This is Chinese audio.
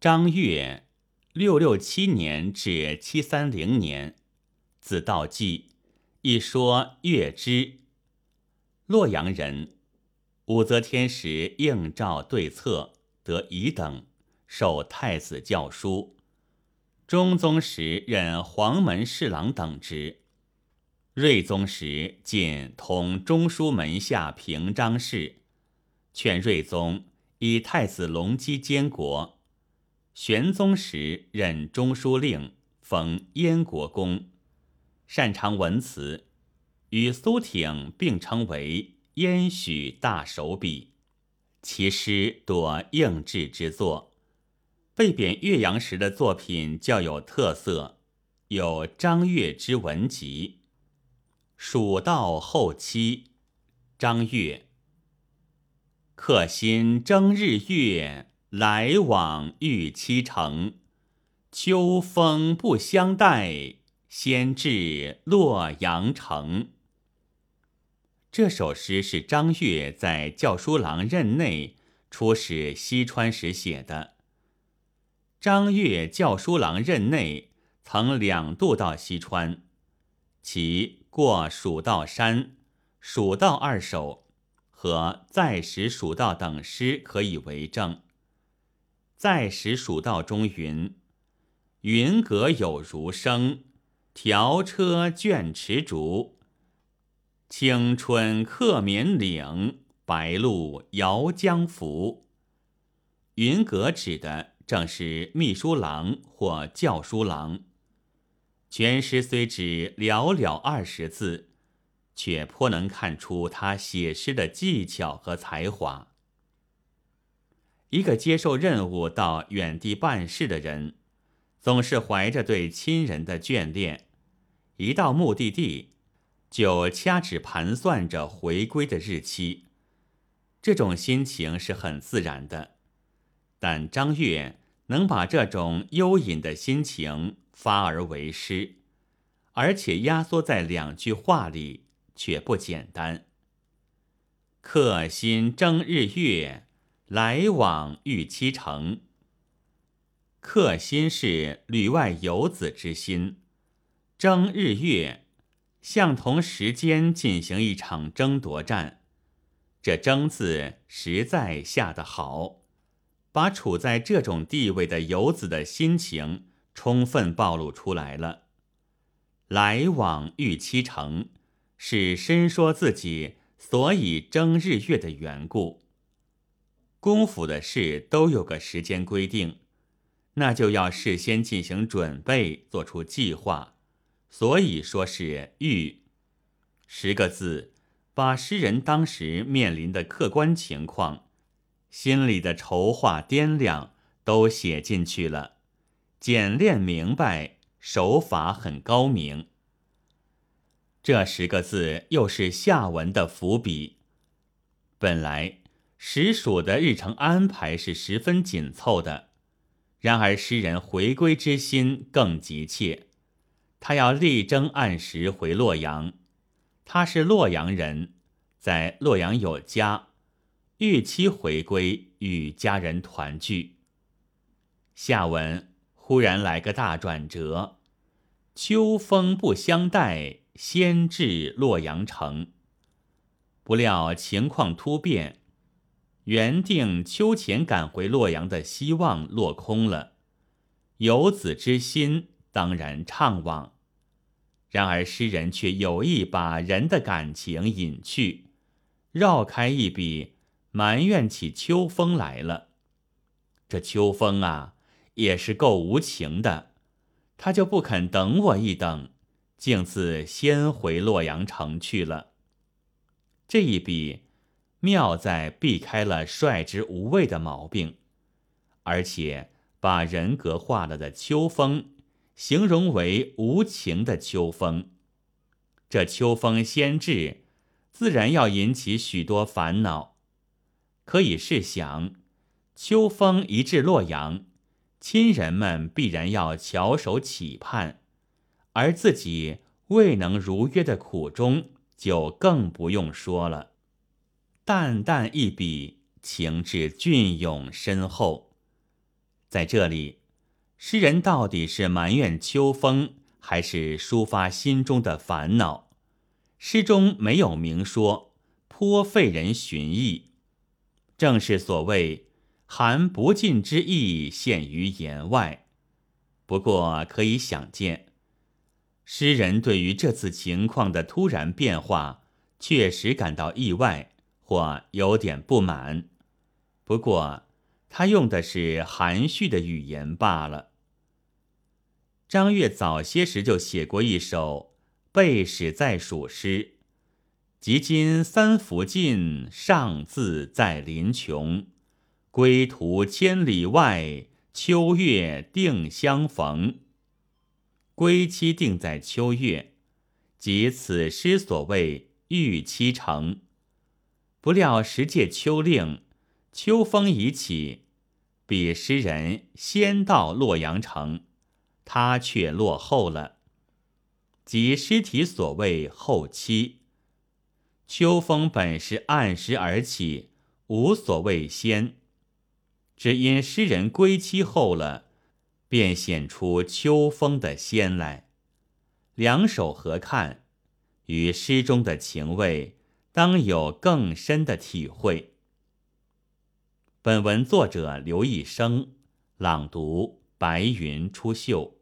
张悦，六六七年至七三零年，字道济，一说月之，洛阳人。武则天时应召对策，得乙等，授太子教书。中宗时任黄门侍郎等职。睿宗时进同中书门下平章事，劝睿宗以太子隆基监国。玄宗时任中书令，封燕国公，擅长文辞，与苏挺并称为燕许大手笔。其诗多应制之作，被贬岳阳时的作品较有特色，有《张悦之文集》。蜀道后期，张悦。客心征日月。来往欲期成，秋风不相待，先至洛阳城。这首诗是张悦在教书郎任内出使西川时写的。张悦教书郎任内曾两度到西川，其过蜀道山、蜀道二首和再使蜀道等诗可以为证。在时蜀道中云：“云阁有如声，条车卷池竹。青春客绵岭，白露遥江浮。”云阁指的正是秘书郎或教书郎。全诗虽只寥寥二十字，却颇能看出他写诗的技巧和才华。一个接受任务到远地办事的人，总是怀着对亲人的眷恋，一到目的地，就掐指盘算着回归的日期。这种心情是很自然的，但张悦能把这种幽隐的心情发而为诗，而且压缩在两句话里，却不简单。客心争日月。来往欲期成，客心是旅外游子之心，争日月，相同时间进行一场争夺战。这“争”字实在下得好，把处在这种地位的游子的心情充分暴露出来了。来往欲期成，是深说自己所以争日月的缘故。功夫的事都有个时间规定，那就要事先进行准备，做出计划。所以说是预十个字，把诗人当时面临的客观情况、心里的筹划掂量都写进去了，简练明白，手法很高明。这十个字又是下文的伏笔，本来。实属的日程安排是十分紧凑的，然而诗人回归之心更急切，他要力争按时回洛阳。他是洛阳人，在洛阳有家，预期回归与家人团聚。下文忽然来个大转折，秋风不相待，先至洛阳城。不料情况突变。原定秋前赶回洛阳的希望落空了，游子之心当然怅惘。然而诗人却有意把人的感情隐去，绕开一笔，埋怨起秋风来了。这秋风啊，也是够无情的，他就不肯等我一等，径自先回洛阳城去了。这一笔。妙在避开了率之无畏的毛病，而且把人格化了的秋风形容为无情的秋风。这秋风先至，自然要引起许多烦恼。可以试想，秋风一至洛阳，亲人们必然要翘首企盼，而自己未能如约的苦衷，就更不用说了。淡淡一笔，情致隽永深厚。在这里，诗人到底是埋怨秋风，还是抒发心中的烦恼？诗中没有明说，颇费人寻议。正是所谓“含不尽之意现于言外”。不过可以想见，诗人对于这次情况的突然变化，确实感到意外或有点不满。不过他用的是含蓄的语言罢了。张悦早些时就写过一首。背史在蜀诗，及今三福尽，尚自在林穷。归途千里外，秋月定相逢。归期定在秋月，即此诗所谓预期成。不料时届秋令，秋风已起，彼诗人先到洛阳城，他却落后了。即诗题所谓后期，秋风本是按时而起，无所谓先，只因诗人归期后了，便显出秋风的先来。两首合看，与诗中的情味当有更深的体会。本文作者刘一生朗读：白云出岫。